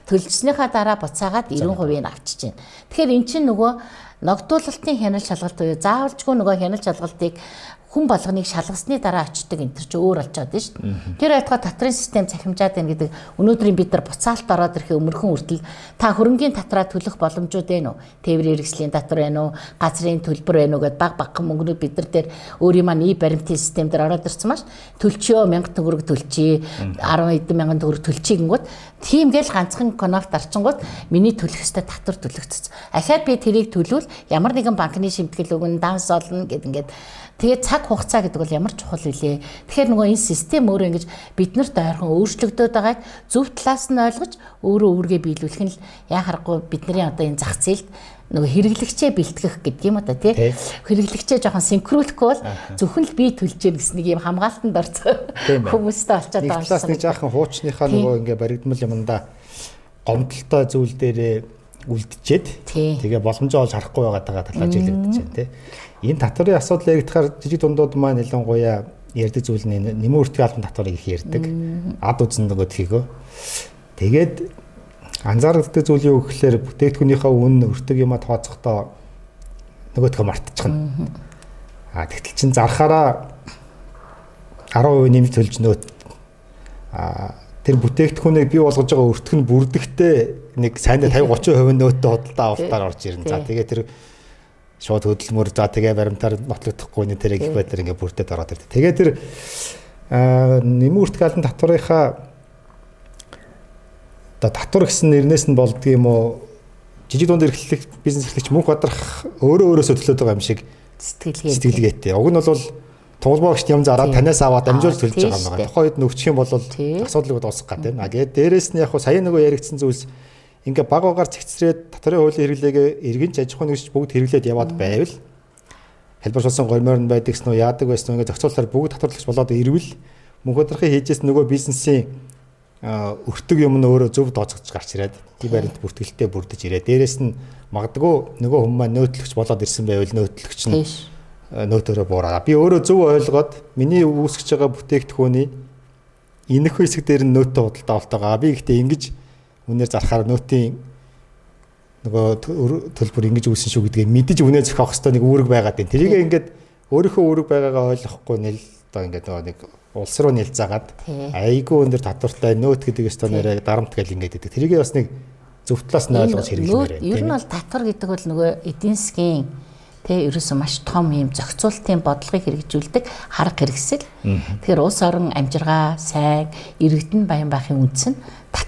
төлжснийхаа дараа буцаагаад 90%-ийг авчиж байна. Тэгэхээр эн чинь нөгөө ногдуулалтын хяналт шалгалт буюу заавалжгүй нөгөө хяналт шалгалтыг хүн болгоныг шалгасны дараа очдөг энэ төр чи өөр болчиход байна шүү дээ. Тэр байтугай татрын систем цахимжаад байна гэдэг өнөөдрийн бид нар буцаалт ороод ирэхээ өмнөхөн хүртэл та хөрөнгөний татраа төлөх боломжууд байна уу? Тээврийн хэрэгслийн татвар байна уу? Газрын төлбөр байна уу гэдээ баг багхан мөнгнүүд бид нар дээр өөрийн маань и баримтын систем дээр ороод ирсэн маш төлчөө 1000 төгрөг төлчий 10 эдэн мянган төгрөг төлчий гингүүд тийм гээл ганцхан конопт арчингууд миний төлөх ёстой татвар төлөгдсөн. Ахаад би тэрийг төлвөл ямар нэгэн банкны шимтгэл өгнө, данс олно гэд ингээд Тэгээд цаг хугацаа гэдэг бол ямар чухал вүлээ. Тэгэхээр нөгөө энэ систем өөрөө ингэж биднэрт ойрхон өөрчлөгдөд байгааг зөв талаас нь ойлгож өөрөө өөргөө биелүүлэх нь яа харахгүй бидний одоо энэ зах зээлд нөгөө хэрэглэгчээ бэлтгэх гэдэг юм одоо тий? Хэрэглэгчээ жоохон синхруулахгүй бол зөвхөн л бие төлж яах гэсэн нэг юм хамгаалтанд орцоо хүмүүстэй олцоод байгаа юм. Талаас нэг жоохон хуучныхаа нөгөө ингээ баригдмал юмдаа гомдолтой зүйл дээрээ үлдчихэд тэгээ боломжоо олж харахгүй байгаа талаас хэлэгдэж байна тий Энэ татварын асуудал яригдахаар жижиг дундууд маань ялангуяа ярьдаг зүйл нь нэмэн үртгэн албан татварыг их ярьдаг. Ад үзэн нөгөө тхийгөө. Тэгээд анзаардаг зүйл юу гэхээр бүтээгдэхүүнийхээ үн өртөг юма тооцохдоо нөгөөдхөө мартчихна. А тэгтэл чин зархаараа 10% нэмж төлж нөөт а тэр бүтээгдэхүүнийг бий болгож байгаа өртөх нь бүрдэгтэй нэг сайн 50 30% нөөттэй худалдаа авалтаар орж ирнэ. За тэгээ тэр шууд хөдөлмөр за тэгээ баримтаар нотлогдохгүй нэ тэрэг их байдлаар ингээ бүрдээд ороод ирдэг. Тэгээ тэр нэмүүрт галан татварынхаа оо татвар гэсэн нэрнээс нь болдго юм уу жижиг дунд эрхлэх бизнес эрхлэгч мөнх бадрах өөрөө өөрөөсөө төлөөд байгаа юм шиг Сэтгэлгээ. сэтгэлгээтэй. Уг нь бол туулбаагч юм зараад танаас аваад амжуулж төлж байгаа юм байна. Тухайн үед нөхчих юм бол асуудлыг дуусгах гэдэг. А тэгээд дээрэс нь яг хуу сая нөгөө яригдсан зүйлс ингээ баг багаар цэгцрээд татрын хуулийн хэрэглээгээ эргэнч аж ахуйн нэгж бүгд хэрэглээд яваад байвал хэлбэршүүлсэн гормоор нь байдаг ч нөө яадаг байсан ингээ зохицуулалтаар бүгд татварлагч болоод ирвэл мөнх бодрохын хийжээс нөгөө бизнесийн өртөг юм нь өөрөө зөв тооцогдож гарч ирээд die баримт бүртгэлтэй бүрдэж ирээд дээрэс нь магадгүй нөгөө хүмүүс маань нөөтлөгч болоод ирсэн байвал нөөтлөгч нь нөөтөрөө буураа. Би өөрөө зөв ойлгоод миний үүсгэж байгаа бүтээгдэхүүний энэх хэсэг дээр нь нөөтөө худалдаа болтойгоо. Би гэхдээ ингэж үнээр зархаар нөөтийн нөгөө тө- төлбөр ингэж үүсэн шүү гэдгийг мэдэж үнэ зохиох хэвээр нэг үүрэг байгаад байна. Тэрийг ингээд өөрийнхөө үүрэг байгаагаа ойлгохгүй нэл одоо ингээд нөгөө нэг улс руу нэлзаагаад айгүй өндөр татвартай нөөт гэдэг өстөө нэрээ дарамт гэл ингээд идэг. Тэрийг бас нэг зөв талаас нь ойлгож хэрэглэмээр байна. Ер нь бол татвар гэдэг бол нөгөө эдийн засгийн тэ ерөөсөө маш том юм зохицуултын бодлогыг хэрэгжүүлдэг харга хэрэгсэл. Тэгэхээр улс орон амжиргаа, сайн, иргэдэн баян байхын үндэс нь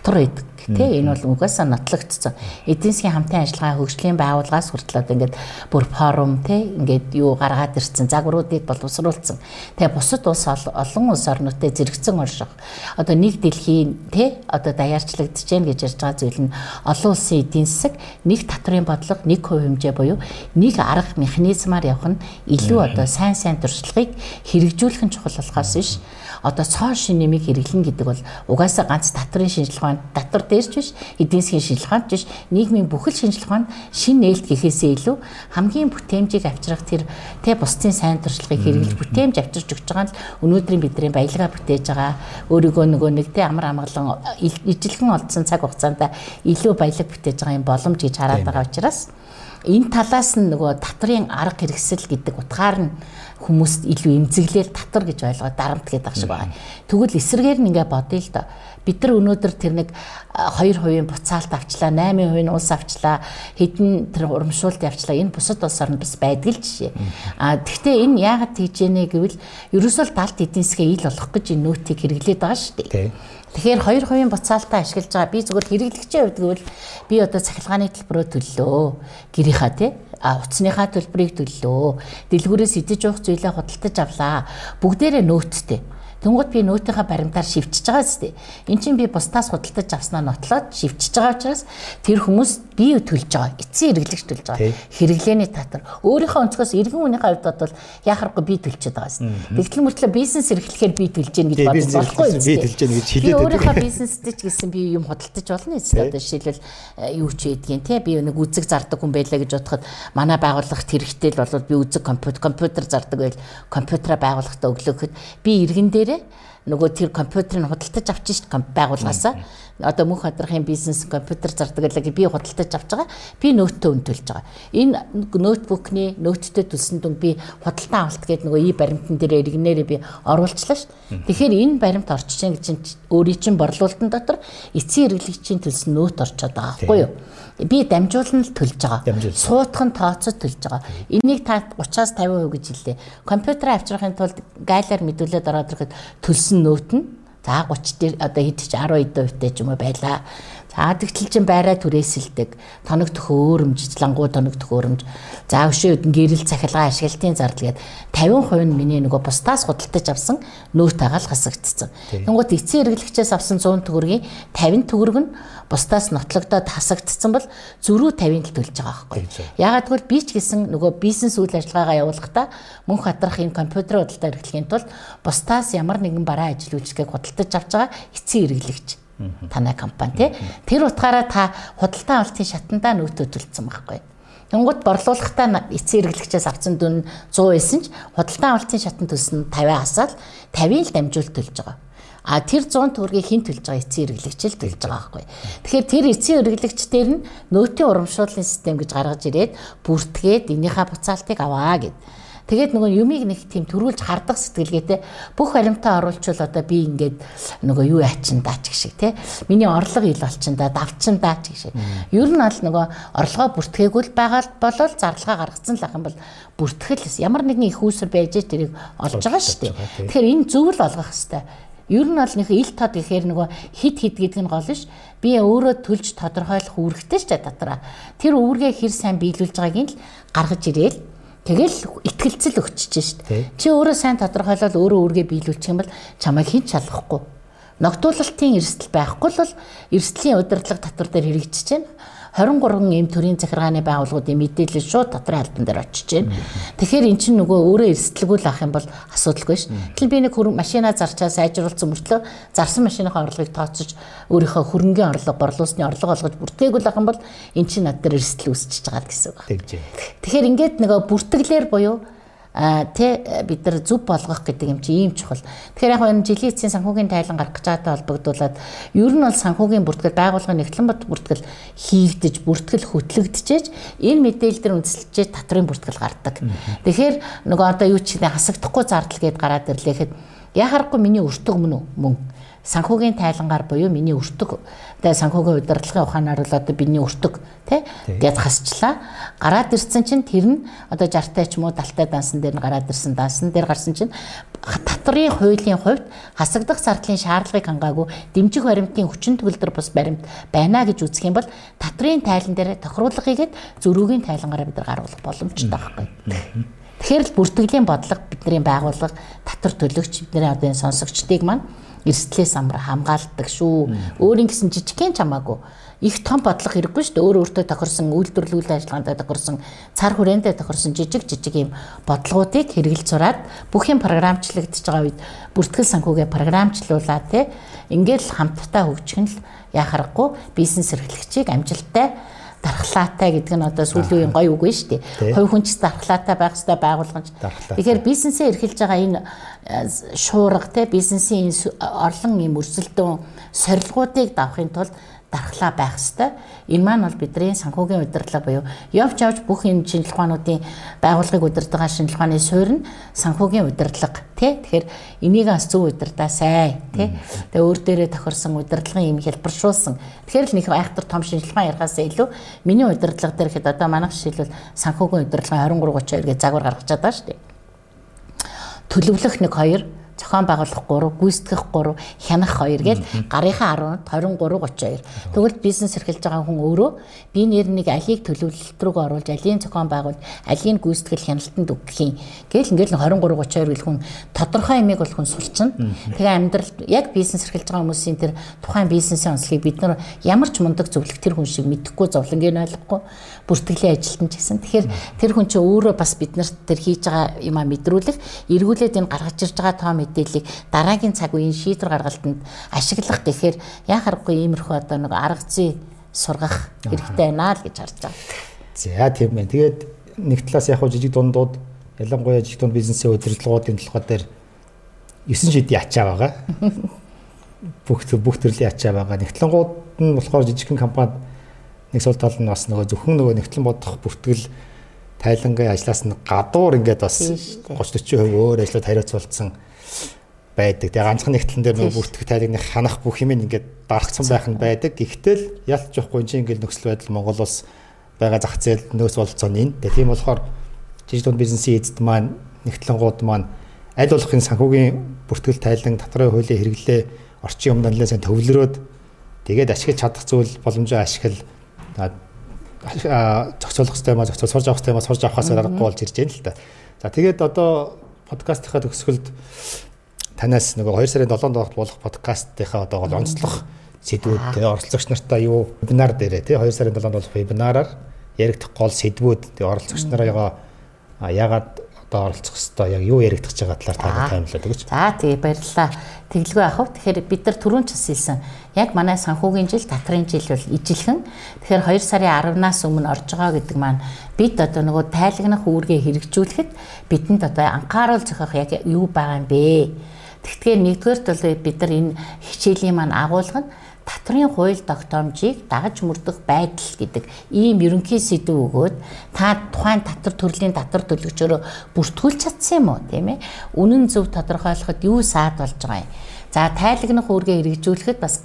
татвар байдаг. Тэ энэ бол угаасаа нотлогдсон. Эдийн засгийн хамтын ажиллагаа хөгжлийн байгууллагаас хүртэл одоо ингээд бүр форум тэ ингээд юу гаргаад ирсэн загваруудыг боловсруулсан. Тэгээ бусад улс ол- олон улс орнуудад зэрэгцэн орших. Одоо нэг дэлхийн тэ одоо даяарчлагдж гэн гэж ярьж байгаа зүйл нь олон улсын эдийн засаг нэг татврын бодлого, нэг хувь хэмжээ буюу нэг арга механизмаар явах нь илүү одоо сайн сайн туршлагыг хэрэгжүүлэх нь чухал болохоос биш одоо цоо шин нэмийг хэрэглэн гэдэг бол угаасаа ганц татврын шинжилгээ татвар дээрч биш эдийн засгийн шинжилгээнд биш нийгмийн бүхэл шинжилгээнд шин нээлт гэхээсээ илүү хамгийн бүтээмжийг авчрах тэр тэ бусдын сайн туршлагыг хэрэглэж бүтээмж авчирч өгч байгаа нь өнөөдрийн бидний баялгаа бүтээж байгаа. Өөрийгөө нөгөө нэг тэ амар амгалан ил- ижилхэн олдсон цаг хугацаанд илүү баялаг бүтээж байгаа юм боломж гэж хараад байгаа учраас энэ талаас нь нөгөө татврын арга хэрэгсэл гэдэг утгаар нь хүмүүст илүү эмзэглээл татвар гэж ойлгоод дарамт гэдэг ах шиг байгаа. Тэгвэл эсрэгээр нь ингээ бодъё л доо. Бид нар өнөөдөр тэр нэг а, 2% буцаалт авчлаа, 8% улс авчлаа, хэдэн тэр урамшуулт авчлаа. Энэ бусад улс орнд бас байдаг л жишээ. А тэгвэл энэ яагаад тийж яанэ гэвэл ерөөсөө далд эдийн засгээ ил болгох гэж энэ нөтийг хэрэглээд байгаа шүү дээ. Тэгэхээр 2% буцаалтаа ашиглаж байгаа. Би зөвхөн хэрэглэгчийн хувьд гэвэл би одоо цахилгааны төлбөрөө төллөө. Гэрийнхаа тий утасныхаа төлбөрийг төллөө. Дэлгүүрээс идэж уух зүйлээ худалдаж авлаа. Бүгдээрээ нөөттэй. Тэнгууд би нөөтийнхаа баримтаар шивчиж байгаа зү. Эн чинь би бусдаас худалдаж авснаа нотлоод шивчиж байгаа учраас тэр хүмүүс бие төлж байгаа. Эцсийн хэрэглэгч төлж байгаа. Хэрэглээний татвар. Өөрийнхөө өнцгөөс иргэн үнийхээ хувьд бол яхахгүй би төлчихэд байгаа юм. Тэгтэл мөртлөө бизнес эрхлэхээр би төлж гин гэж бодож болохгүй эрхлэхээр би төлж гин гэж Би хэлээд байдаг. өөрийнхөө бизнестэй ч гэсэн би юм худалдаж болно эцэст одоо жишээлбэл э, юу ч байдгийн тий би нэг үзэг зардаг хүн байлаа гэж бодоход манай байгууллагт хэрэгтэй л бол би үзэг компьютер компьютер зардаг байл компьютераа байгууллагатаа өглөөхөд би иргэн дээрээ нөгөө тэр компьютерыг худалдаж авчих дээ байгууллагаасаа одоо мөнх хадрахын бизнес компьютер зардаг байлаа би худалдаж авч байгаа. Би нөөтөө өн төлж байгаа. Энэ ноутбукны нөөттэй төлсөн дүн би худалдан авалт гэдэг нөгөө и баримтан дээр иргэнээрээ би оруулчлаа шүү тэгэхээр энэ баримт орчиж байгаа гэж чинь өөрийн чинь борлуулалтын дотор эцсийн хэрэглэгчийн төлсөн нөөт орчоод байгаа байхгүй юу би дамжуулан л төлж байгаа Дамжуулсан. суутхан тооцоод төлж байгаа энийг та 30-аас 50% гэж хэллээ компьютер авчрахын тулд гайлаар мэдүүлээд ороод ирэхэд төлсөн нөөт нь За 30 дээр одоо хэд ч 10 эд хувьтай ч юм уу байла. За тэгтэл чин байраа түрээсэлдэг. Тоног төхөөрөмж, лангуу тоног төхөөрөмж. За өшөө үдэн гэрэл цахилгаан ашиглалтын зардал гээд 50% нь миний нөгөө бусдаас худалдаж авсан нөөт агаал хасагдцсан. Тэнгууд эцсийн хэрэглэгчээс авсан 100 төгрөгийн 50 төгрөг нь бусдаас нотлогдоод хасагдцсан бол зөрүү 50-ыг л төлж байгаа байхгүй. Яагаад гэвэл би ч гэсэн нөгөө бизнес үйл ажиллагаагаа явуулахдаа мөнх хадрах энэ компьютер худалдаа эрхлэхийн тулд бусдаас ямар нэгэн бараа ажил үйлчлэгийг худалдаж авч байгаа эцсийн хэрэглэгч танай компани тий. Тэр утгаараа та худалдан авалтын шатандаа нөөтөө төлсөн байхгүй. Тэнгууд борлуулалтаа эцсийн хэрэглэгчээс авсан дүн 100 байсан ч худалдан авалтын шатанд төлсөн 50 хасаал 50-ыг л дамжуулт төлж байгаа. А тэр 100 төгрөгийг хэн төлж байгаа эцсийн хэрэглэгч л төлж байгаа байхгүй. Тэгэхээр тэр эцсийн хэрэглэгчдэр нь нөөтийн урамшууллын систем гэж гаргаж ирээд бүртгээд энийхээ буцаалтыг аваа гэд. Тэгээд нөгөө юмыг нэг тийм төрүүлж хардах сэтгэлгээтэй бүх баримтаа оруулчвал одоо би ингээд нөгөө юу яачин даач гэх шиг те миний орлого ил болчин да давчин даач гэх шиг. Ер нь бол нөгөө орлогоо бүртгээгүүл байгаа болол зарлага гаргацсан л ах юм бол бүртгэл ямар нэгэн их үүсвэр байж тэрийг олж байгаа шүү дээ. Тэгэхээр энэ зөв л олгох хэрэгтэй Ер нь бол нэг ил тод гэхээр нөгөө хид хид гэдэг нь гол ш. Би өөрөө төлж тодорхойлох үүрэгтэй ч дотроо. Тэр үүргээ хэр сайн биелүүлж байгааг нь л гаргаж ирээл Тэгэл ихтгэлцэл өгчөж шít. Чи өөрөө сайн тодорхойлол өөрөө үүргээ биелүүлчих юм бол чамайг хэн ч шалгахгүй. Ногдуулалтын эрсдэл байхгүй л эрсдлийн удирдлага татвар дээр хэрэгжиж байна. 23 эм төрийн захиргааны байгууллагуудын мэдээлэл шууд дотрын албан дээр очиж байна. Тэгэхээр эн чинь нөгөө өөрөө эрсдэлгүй л авах юм бол асуудалгүй ш. Тэгэл би нэг машина зарчаа сайжруулсан мөртлөө зарсан машиныхаа орлогыг тооцож өөрийнхөө хөрөнгөний орлого, борлуулсны орлого олгож бүртгээгүй авах юм бол эн чинь над дээр эрсдэл үүсчихэж байгаа гэсэн үг. Тэгэхээр ингээд нөгөө бүртгэлээр буюу тэ бид нар зүв болгох гэдэг юм чи ийм чухал. Тэгэхээр яг энэ жилийн эцсийн санхүүгийн тайлан гарах гэж байгаатай холбогдуулаад ер нь бол санхүүгийн бүртгэл байгууллагын нэгтлэн бод бүртгэл хийгдэж бүртгэл хөтлөгдөж энэ мэдээлэл дээр үндэслэж татрын бүртгэл гардаг. Тэгэхээр нөгөө одоо юу ч гэдэг хасагдахгүй зардал гээд гараад ирлээхэд яхахгүй миний өртөг мөн үү мөн санхүүгийн тайлангаар буюу миний өртөг тэгээ санхүүгийн удирдлагын ухаанаар л одоо биний өртөг тий гэж хасчлаа. Гараад ирсэн чинь тэр нь одоо 60 ч юм уу 70 дансан дээр нь гараад ирсэн дансан дээр гарсан чинь татврын хуулийн хувьд хасагдах зардлын шаардлагыг хангаагүй дэмжих баримтын хүчин төгөлдөр бус баримт байна гэж үзэх юм бол татврын тайлан дээр тохируулга хийгээд зөрүүгийн тайлангаараа бид нар гаргуулах боломжтой байхгүй. Тэгэхээр л бүртгэлийн бодлого бидний байгууллага татвар төлөгч бидний одоо энэ сонсогчдыг маань эрсдлээс хамгаалдаг шүү. Өөрийн гэсэн жижигхэн чамаагүй их том бодлого хэрэггүй шүү дээ. Өөр өөртөө тохирсон үйлдвэрлэлийн ажиллагаанд тохирсон цар хүрээндээ тохирсон жижиг жижиг юм бодлогоодыг хэрэгэл зураад бүх юм програмчлагдж байгаа үед бүртгэл санхүүгээ програмчлуулаад те ингээл хамтдаа хөгжих нь л яхахгүй бизнес эрхлэгчийг амжилттай дархлаатай гэдэг нь одоо сүүлийн үеийн гоё үг байна шүү дээ. Хувь хүн ч дархлаатай байх хэрэгтэй байгууллагч. Тэгэхээр бизнесээ эрхэлж байгаа энэ э, шуурга те бизнесийн орлон юм өрсөлдөөн сорилгоодыг давахын тулд дархлаа байх ёстой. Энэ маань бол бидний санхүүгийн удирдлага буюу явж явж бүх энэ шинжилгээ ухаануудын байгууллагыг удирдах шинжилгээ ухааны суурь нь санхүүгийн удирдлага тий. Тэгэхээр энийг бас зөв удирдаасай тий. Тэгээ өөр дээрээ тохирсон удирдлагын юм хэлбэршүүлсэн. Тэгэхээр л нэг айхтар том шинжилгээ ухаан ярихаас илүү миний удирдлага дээр хэд одоо манайх жишээлбэл санхүүгийн удирдлага 23 32 гэж загвар гаргачаад байгаа шүү дээ. Төлөвлөх нэг хоёр зохион байгуулах 3, гүйцэтгэх 3, хянах 2 гэж гарынхаа 10, 23, 32. Тэгвэл бизнес эрхэлж байгаа хүн өөрөө би нэр нэг алийг төлөвлөлт рүү оруулж, алийн зохион байгуул, алийн гүйцэтгэл хяналтанд өгөх юм. Гэтэл ингээл 23, 32 гэл хүн тодорхой юмыг бол хүн сурчна. Тэгээ амьдрал яг бизнес эрхэлж байгаа хүмүүсийн тэр тухайн бизнесийн онцлогийг бид нар ямар ч мундаг зөвлөх тэр хүн шиг мэдэхгүй зовлонгийн ойлгохгүй бүртгэлийн ажилтан ч гэсэн. Тэгэхээр тэр хүн чинь өөрөө бас биднэрт тэр хийж байгаа юмаа мэдрүүлэх, эргүүлээд энэ гаргаж ирж байгаа тоо мэдээллийг дараагийн цаг үеийн шийдвэр гаргалтанд ашиглах гэхээр яа харахгүй иймэрхүү одоо нэг арга зүй сургах хэрэгтэй байна л гэж харж байгаа. За тийм байна. Тэгээд нэг талаас яг жижиг дундууд ялангуяа жижиг дунд бизнесийн удирдлагуудын талхаа дээр 9 шидийн ачаа байгаа. Бүх бүх төрлийн ачаа байгаа. Нэгтлэнгууд нь болохоор жижигхэн компанид нэг сул тал нь бас нөгөө зөвхөн нөгөө нэгтлэн бодох бүртгэл тайлангийн ажлаас нь гадуур ингээд бас 30 40% өөр ажлууд хариуцуулсан байдаг. Тэгээ ганцхан нэгтлэн дээр нөгөө бүртгэх тайлгны ханах бүх юм ингээд дарагцсан байх нь байдаг. Гэхдээ ялч явахгүй чинь ингээд нөхцөл байдал Монгол улс байгаа зах зээл нөөц болцооны энэ. Тэгээ тийм болохоор жижиг дунд бизнесийн эзэд маань нэгтлэнгууд маань аль болохын санхүүгийн бүртгэл тайлан татрын хуулийн хэрэглээ орчин юм данлаа сайн төвлөрөөд тэгээд ашиглаж чадах зүйл боломжоо ашиглал зохицуулах систем аа зохицуул сурж авах систем аа сурж авахаас аргагүй болж ирж байна л та. За тэгээд одоо подкастынхаа төгсгөлд танаас нөгөө 2 сарын 7-нд болох подкастынхаа одоо гол онцлог сэдвүүд оролцогч нартай юу вебинар дээрээ тий 2 сарын 7-нд болох вебинараар яригдах гол сэдвүүд тий оролцогч нараа яагаад одоо оролцох хэвээр яг юу яригдах байгаа талаар та таймлаад өгөөч. За тий баярлалаа. Тэглгүй ахав. Тэгэхээр бид нар түрүүн ч хэлсэн. Яг манай санхүүгийн жил, татрын жил бол ижилхэн. Тэгэхээр 2 сарын 10-наас өмнө орж байгаа гэдэг маань бид одоо нөгөө тайлагнах үүргээ хэрэгжүүлэхэд бидэнд одоо анхаарал зохиох яг юу байгаа юм бэ? Тэгтгээр нэгдүгээрт бол бид нар энэ хичээлийн маань агуулга нь татрын хууль тогтоомжийг дагаж мөрдөх байдал гэдэг ийм ерөнхий сэдв өгөөд та тухайн татвар төрлийн татвар төлөгчөөрөө бүртгүүлж чадсан юм уу тийм ээ үнэн зөв тодорхойлоход юу саад болж байгаа юм За тайлагнах үүргээ хэрэгжүүлэхэд бас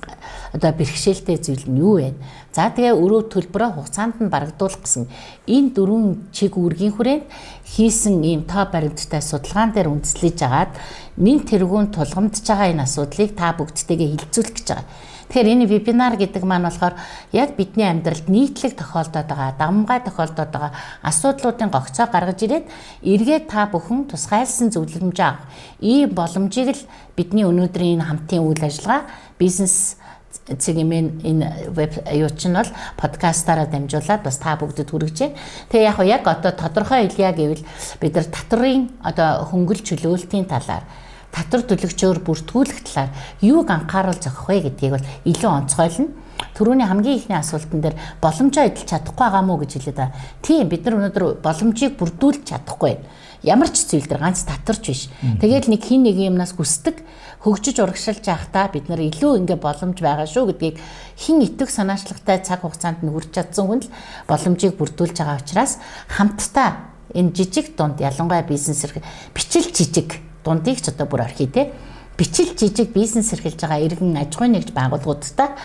одоо бэрхшээлтэй зүйл нь юу вэ? За тэгээ өрөө төлбөрөө хугацаанд нь барагдуулах гэсэн энэ дөрвөн чиг үүргийн хүрээнд хийсэн ийм тоо баримттай судалгаан дээр үндэслэж агаад нэн тэргүүн тулгамдж байгаа энэ асуудлыг та бүгдтэйгээ хилцүүлэх гэж байгаа. Тэгэхээр энэ вебинар гэдэг маань болохоор яг бидний амьдралд нийтлэг тохиолдоод байгаа, давмгай тохиолдоод байгаа асуудлуудын гогцоо гаргаж ирээд эргээд та бүхэн тусгайлсан зөвлөмж авах. Ийм боломжийг л бидний өнөөдрийн энэ хамтын үйл ажиллагаа бизнес цэгмэн энэ веб юу чинь бол подкастаараа дамжуулаад бас та бүгдэд хүргэж байна. Тэгээ яг яг одоо тодорхой хэлье гэвэл бид нар татрын одоо хөнгөл чөлөөлтийн талаар татвар төлөгчөөр бүртгүүлэх талаар юуг анхаарал зохих вэ гэдгийг бол илүү онцгойлно. Төрөүний хамгийн ихний асуултан дээр боломжоо эдэлж чадахгүй байгаа мó гэж хэлээд байгаа. Тийм бид нар өнөөдөр боломжийг бүрдүүлж чадахгүй байна. Ямар ч зүйл дээр ганц татварч биш. Тэгээд нэг хин нэг юмнаас хүсдэг хөгжиж урагшилж явахдаа бид нар илүү ингэ боломж байгаа шүү гэдгийг хин итвэх санаачлагтай цаг хугацаанд нь хүрч чадсан хүн л боломжийг бүрдүүлж байгаа учраас хамтдаа энэ жижиг дунд ялангуяа бизнес эрх бичил жижиг дундыг ч одоо бүр орхий те. Бичил жижиг бизнес эрхэлж байгаа иргэн аж ахуйн нэгж байгууллагуудтай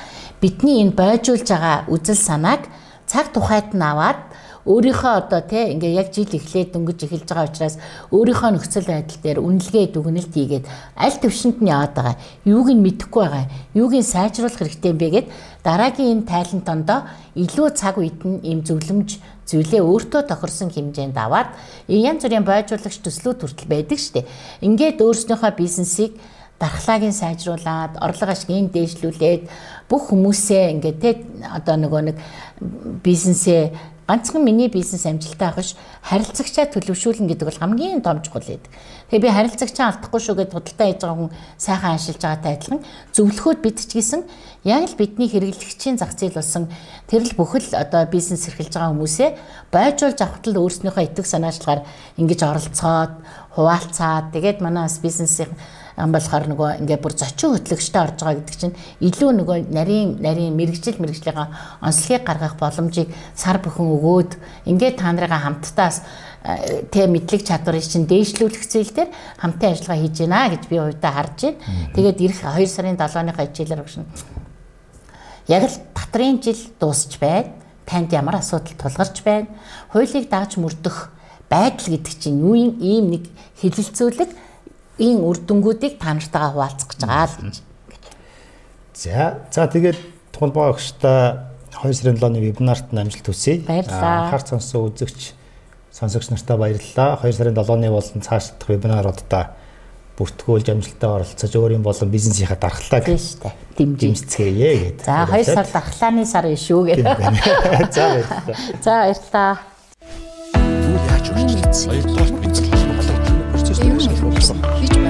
бидний энэ бойжуулж байгаа үзэл санааг цаг тухайд нь аваад өөрийнхөө одоо тий ингээ яг жил эхлээд дөнгөж эхэлж байгаа учраас өөрийнхөө нөхцөл байдал дээр үнэлгээ дүгнэлт хийгээд аль төвшөнд нь яваад байгаа юуг нь мэдэхгүй байгаа юуг нь сайжруулах хэрэгтэй юм бэ гэд дараагийн энэ тайлант ондоо илүү цаг үед нь ийм зөвлөмж зүйлээ өөртөө тохирсон хэмжээнд аваад янз бүрийн бойжуулагч төслүүд хүртэл байдаг штеп ингээд өөрснийхөө бизнесийг дархлаагийн сайжруулад орлого ашгийг дээшлүүлээд бүх хүмүүсээ ингээд те одоо нөгөө нэг бизнесээ ганцхан миний бизнес амжилттай авах ш харилцагчаа төлөвшүүлнэ гэдэг бол хамгийн том чухал байдаг. Тэгээ би харилцагчаа алдахгүй шүү гэдээ худалдаа хийж байгаа хүн сайхан ашиглаж байгаатай адилхан. Зөвлөхөд гэсэн яг л бидний хэрэглэгчийн зах зээл болсон. Тэр л бүхэл одоо бизнес эрхэлж байгаа хүмүүсээ байжуулж авахт л өөрснийхөө итгэх санаачлагаар ингэж оролцоод хуваалцаад тэгээд манай бизнесийн ам болохоор нөгөө ингээ бүр зочин хөтлөгчтэй орж байгаа гэдэг чинь илүү нөгөө нарийн нарийн мэрэгжил мэрэгжлийн онцлогийг гаргах боломжийг сар бүхэн өгөөд ингээ та нарыгаа хамттаас э, тэ мэдлэг чадварыг чинь дээшлүүлэх зэйл дээр хамтын ажиллагаа хийж байна гэж би хувьдаа харж байна. Тэгээд эх 2 сарын 7-ны хичээлээр нь яг л татрын жил дуусч байна. Танд ямар асуудал тулгарч байна? Хуулийг дааж мөрдөх байдал гэдэг чинь юу юм ийм нэг хилэлцүүлэг ийм үр дүнгуудыг та нартайгаа хуваалцах гэж байгаа л гэж. За за тэгээд тулбаа өгчтэй 2 сарын 7-ны вебинарт нь амжилт хүсье. Баярлалаа. Анхаар сонсон үзэгч сонсогч нартай баярлалаа. 2 сарын 7-ны болон цааш дахь вебинаруудаа бүртгүүлж амжилттай оролцож өөрийн болон бизнесийнхаа дархлааг дэмжицгээе гэдэг. За 2 сар дархлааны сар биш шүү гэдэг. За баярлалаа. За баярлалаа. Юу яаж өөрчлөгдсөн? Хоёрдугаар бид холбоотой процесс дээр шалгуулсан. хийж байна.